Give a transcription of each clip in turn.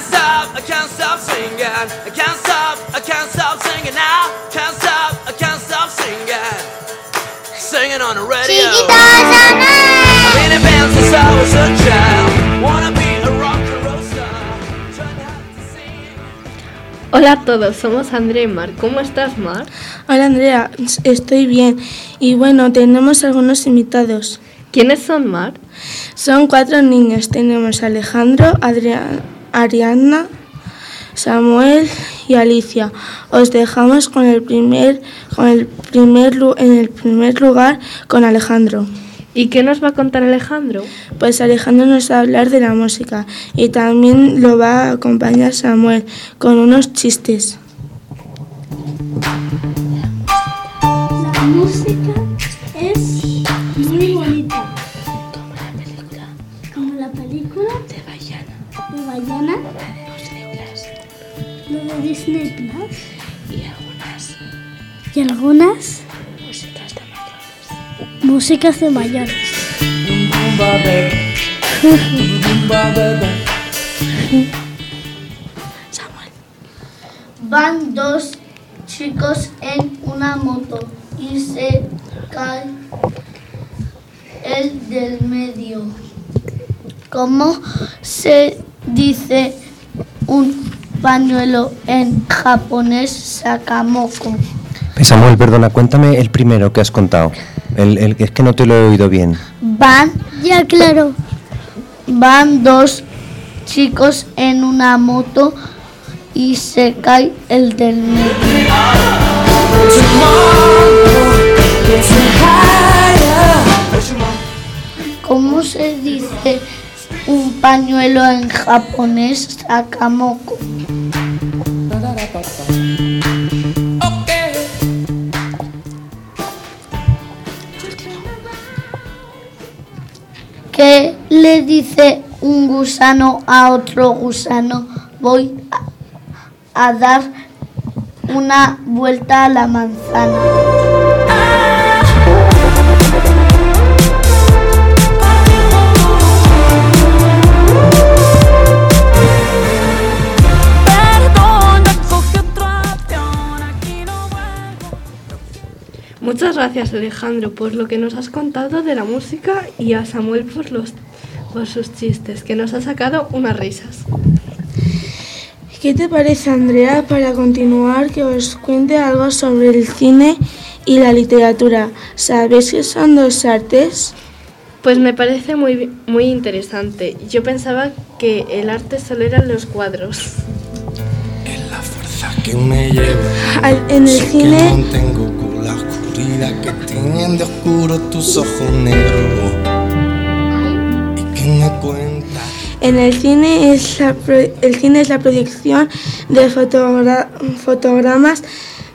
can't stop, I can't stop singing. I can't stop, I can't stop singing now. Can't stop, I can't stop singing. Singing on the radio. I've been in band since I was a child. Wanna be a rock and roll star. Trying out to sing. Hola a todos, somos Andrea y Mar. ¿Cómo estás, Mar? Hola Andrea, estoy bien. Y bueno, tenemos algunos invitados. ¿Quiénes son, Mar? Son cuatro niños. Tenemos a Alejandro, Adriana, Ariana, Samuel y Alicia. Os dejamos con el primer, con el primer, lu- en el primer lugar con Alejandro. ¿Y qué nos va a contar Alejandro? Pues Alejandro nos va a hablar de la música y también lo va a acompañar Samuel con unos chistes. La música es muy bonita. Como la película de Bayana. De Bayana. Lo de Disney Plus. Y algunas. Y algunas. Músicas de mayores. Van dos chicos en una moto y se cae el del medio. ¿Cómo se dice un pañuelo en japonés sakamoko? Eh, Samuel, perdona, cuéntame el primero que has contado. El, el es que no te lo he oído bien. Van, ya claro, van dos chicos en una moto y se cae el del medio. ¿Cómo se dice un pañuelo en japonés sakamoko? ¿Qué le dice un gusano a otro gusano? Voy a, a dar una vuelta a la manzana. Gracias, Alejandro, por lo que nos has contado de la música y a Samuel por, los, por sus chistes, que nos ha sacado unas risas. ¿Qué te parece, Andrea, para continuar que os cuente algo sobre el cine y la literatura? ¿Sabéis que son dos artes? Pues me parece muy, muy interesante. Yo pensaba que el arte solo eran los cuadros. Es la fuerza que me lleva. Al- en el cine- mantengo con la oscuridad que tienen de oscuro tus ojos negros. ¿Y qué me cuentas? En el cine es la, pro- el cine es la proyección de fotogra- fotogramas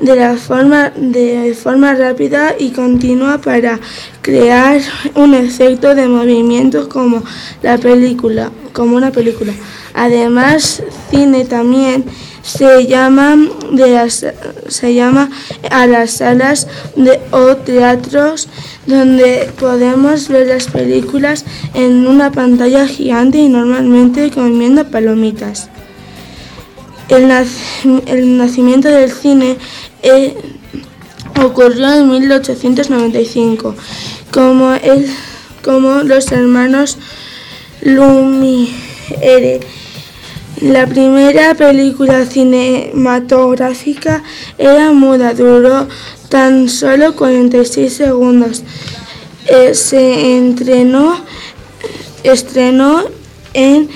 de la forma de forma rápida y continua para crear un efecto de movimiento como la película, como una película. Además, cine también se llama de las, se llama a las salas de, o teatros donde podemos ver las películas en una pantalla gigante y normalmente comiendo palomitas. El, el nacimiento del cine eh, ocurrió en 1895, como, el, como los hermanos Lumiere. La primera película cinematográfica era muda, duró tan solo 46 segundos. Eh, se entrenó, estrenó en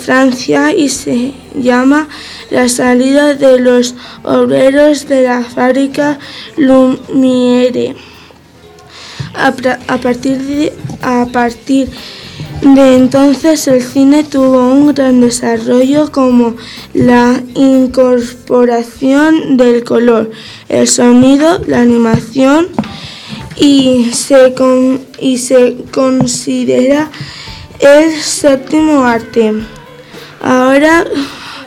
Francia y se llama La salida de los obreros de la fábrica Lumiere. A, partir de, a partir de entonces el cine tuvo un gran desarrollo como la incorporación del color, el sonido, la animación y se, con- y se considera el séptimo arte. Ahora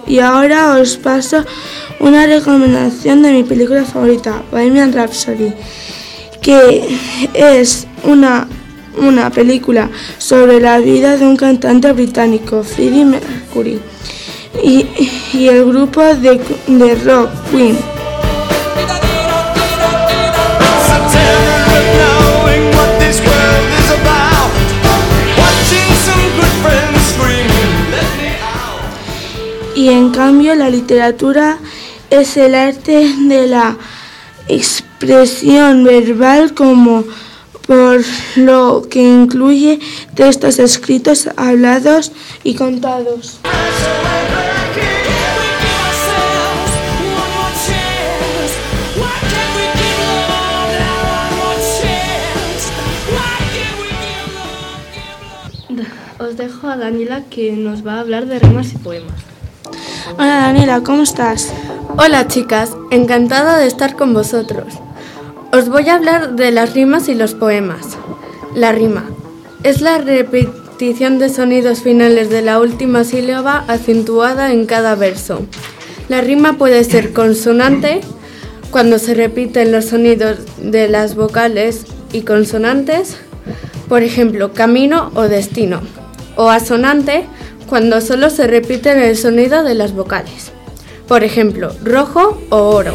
y ahora os paso una recomendación de mi película favorita, Bohemian Rhapsody, que es una, una película sobre la vida de un cantante británico, Freddie Mercury. y, el grupo de, de rock Queen. Y en cambio la literatura es el arte de la expresión verbal como por lo que incluye textos escritos, hablados y contados. Os dejo a Daniela que nos va a hablar de rimas y poemas. Hola Daniela, ¿cómo estás? Hola chicas, encantada de estar con vosotros. Os voy a hablar de las rimas y los poemas. La rima es la repetición de sonidos finales de la última sílaba acentuada en cada verso. La rima puede ser consonante cuando se repiten los sonidos de las vocales y consonantes, por ejemplo, camino o destino, o asonante cuando solo se repite el sonido de las vocales, por ejemplo, rojo o oro.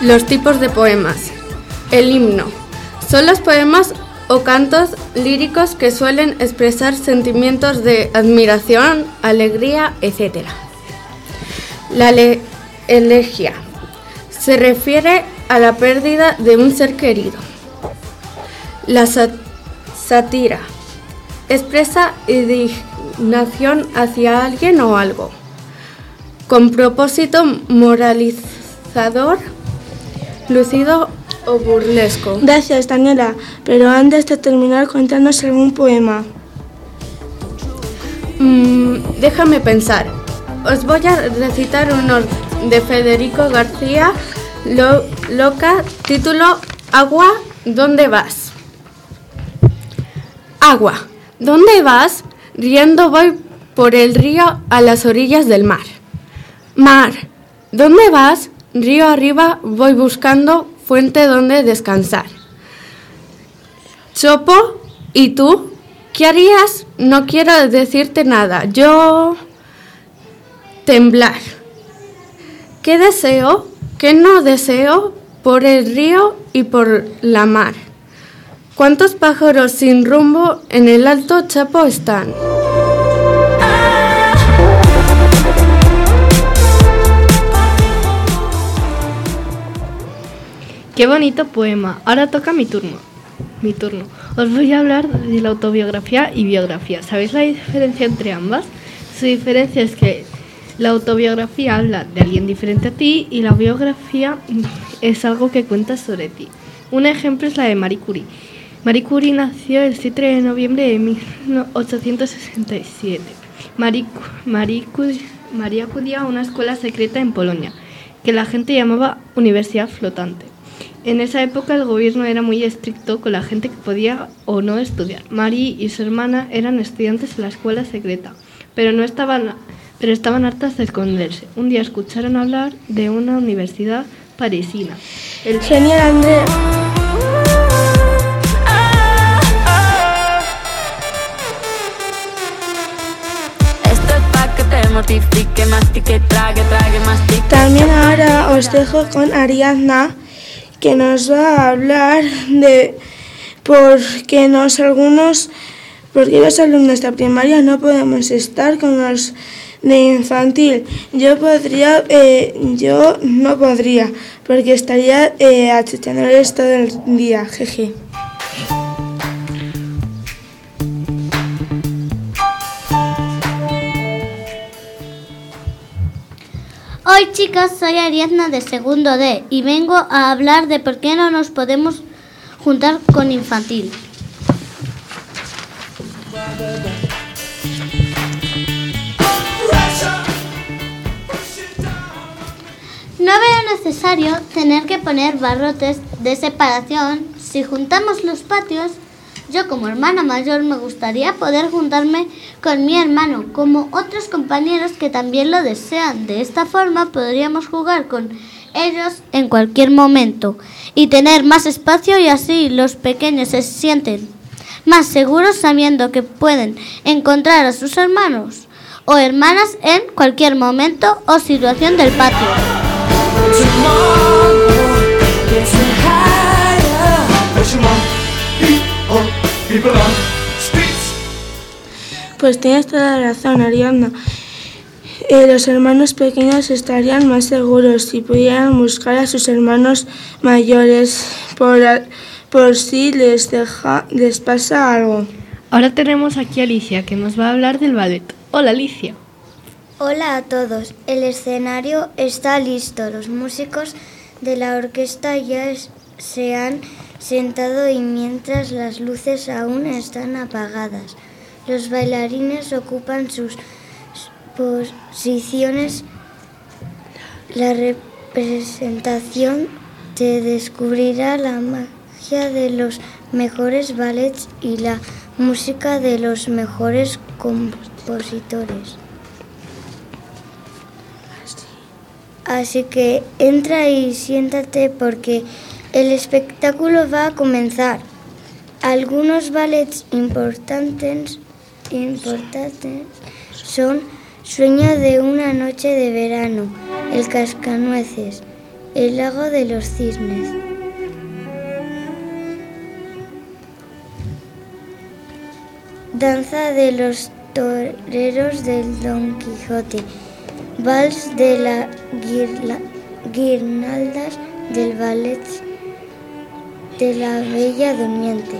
Los tipos de poemas. El himno. Son los poemas o cantos líricos que suelen expresar sentimientos de admiración, alegría, etc. La le- elegía. Se refiere a la pérdida de un ser querido. La sátira. Expresa indignación hacia alguien o algo. Con propósito moralizador, lucido o burlesco. Gracias Daniela, pero antes de terminar cuéntanos algún poema. Mm, déjame pensar. Os voy a recitar uno de Federico García Lo- Loca, título Agua, ¿dónde vas? Agua, ¿dónde vas? Riendo voy por el río a las orillas del mar. Mar, ¿dónde vas? Río arriba voy buscando fuente donde descansar. Chopo, ¿y tú? ¿Qué harías? No quiero decirte nada. Yo... Temblar. ¿Qué deseo? ¿Qué no deseo? Por el río y por la mar. ¿Cuántos pájaros sin rumbo en el alto Chapo están? Qué bonito poema. Ahora toca mi turno. Mi turno. Os voy a hablar de la autobiografía y biografía. ¿Sabéis la diferencia entre ambas? Su diferencia es que la autobiografía habla de alguien diferente a ti y la biografía es algo que cuenta sobre ti. Un ejemplo es la de Marie Curie. Marie Curie nació el 7 de noviembre de 1867. Marie, Cu- Marie Curie- María acudía a una escuela secreta en Polonia, que la gente llamaba Universidad Flotante. En esa época el gobierno era muy estricto con la gente que podía o no estudiar. Marie y su hermana eran estudiantes en la escuela secreta, pero no estaban, pero estaban hartas de esconderse. Un día escucharon hablar de una universidad parisina. El Genial mastique. También ahora os dejo con Ariadna que nos va a hablar de por qué nos algunos por qué los alumnos de primaria no podemos estar con los de infantil. Yo podría, eh, yo no podría, porque estaría eh, todo el día, jeje. Hoy chicas, soy Ariadna de segundo D y vengo a hablar de por qué no nos podemos juntar con infantil. No veo necesario tener que poner barrotes de separación si juntamos los patios. Yo como hermana mayor me gustaría poder juntarme con mi hermano, como otros compañeros que también lo desean. De esta forma podríamos jugar con ellos en cualquier momento y tener más espacio y así los pequeños se sienten más seguros sabiendo que pueden encontrar a sus hermanos o hermanas en cualquier momento o situación del patio. Pues tienes toda la razón, Ariadna. Eh, los hermanos pequeños estarían más seguros si pudieran buscar a sus hermanos mayores por, por si les, deja, les pasa algo. Ahora tenemos aquí a Alicia, que nos va a hablar del ballet. Hola, Alicia. Hola a todos. El escenario está listo. Los músicos de la orquesta ya es- se han sentado y mientras las luces aún están apagadas, los bailarines ocupan sus posiciones. La representación te descubrirá la magia de los mejores ballets y la música de los mejores compositores. Así que entra y siéntate porque el espectáculo va a comenzar. Algunos ballets importantes, importantes son Sueño de una noche de verano, El cascanueces, El lago de los cisnes. Danza de los toreros del Don Quijote. Vals de las guirnaldas del ballet de la Bella Durmiente.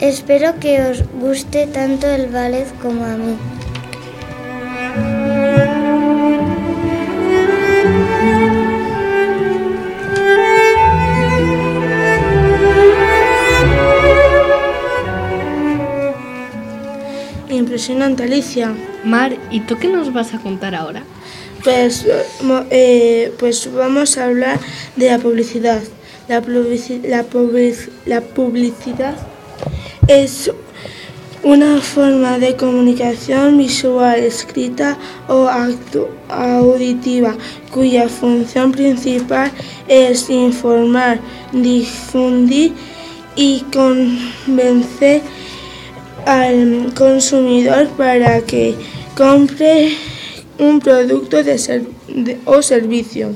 Espero que os guste tanto el ballet como a mí. Impresionante, Alicia. Mar, ¿y tú qué nos vas a contar ahora? Pues, eh, eh, pues vamos a hablar de la publicidad. La, la, la publicidad es una forma de comunicación visual, escrita o auditiva, cuya función principal es informar, difundir y convencer al consumidor para que compre un producto de ser- o servicio.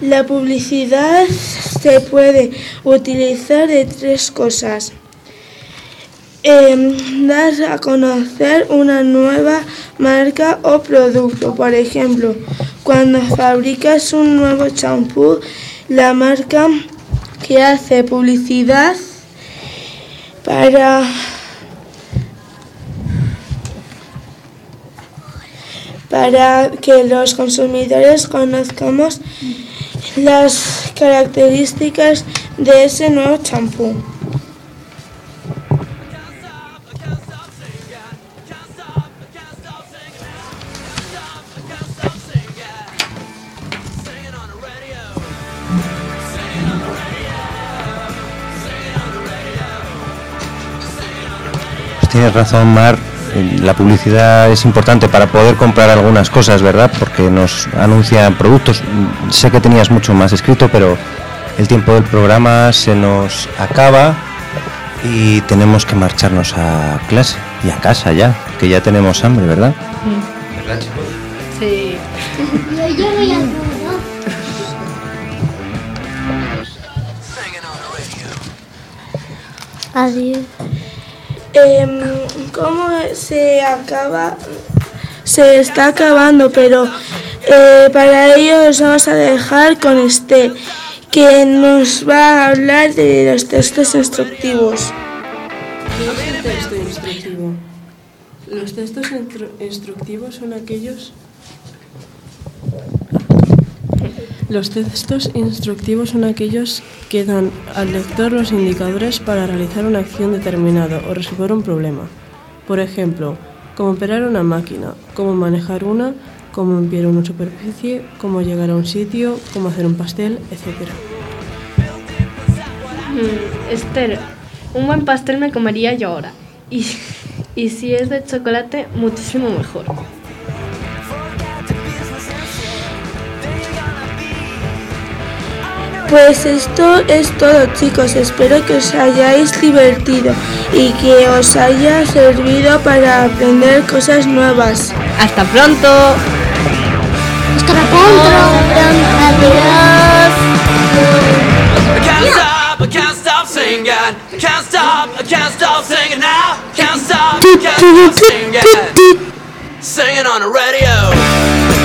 La publicidad se puede utilizar de tres cosas. Em, dar a conocer una nueva marca o producto. Por ejemplo, cuando fabricas un nuevo champú, la marca que hace publicidad para para que los consumidores conozcamos las características de ese nuevo champú. Tienes razón, Mar. La publicidad es importante para poder comprar algunas cosas, ¿verdad? Porque nos anuncian productos. Sé que tenías mucho más escrito, pero el tiempo del programa se nos acaba y tenemos que marcharnos a clase y a casa ya, que ya tenemos hambre, ¿verdad? ¿Verdad, chicos? Sí. Ya Adiós. Em, ¿Cómo se acaba? Se está acabando, pero eh, para ello os vamos a dejar con este, que nos va a hablar de los textos instructivos. ¿Qué es el texto instructivo? Los textos instru- instructivos son aquellos... Los textos instructivos son aquellos que dan al lector los indicadores para realizar una acción determinada o resolver un problema. Por ejemplo, cómo operar una máquina, cómo manejar una, cómo limpiar una superficie, cómo llegar a un sitio, cómo hacer un pastel, etc. Mm, Esther, un buen pastel me comería yo ahora. Y, y si es de chocolate, muchísimo mejor. Pues esto es todo chicos, espero que os hayáis divertido y que os haya servido para aprender cosas nuevas. Hasta pronto. Hasta pronto. Adiós. Singing on the radio.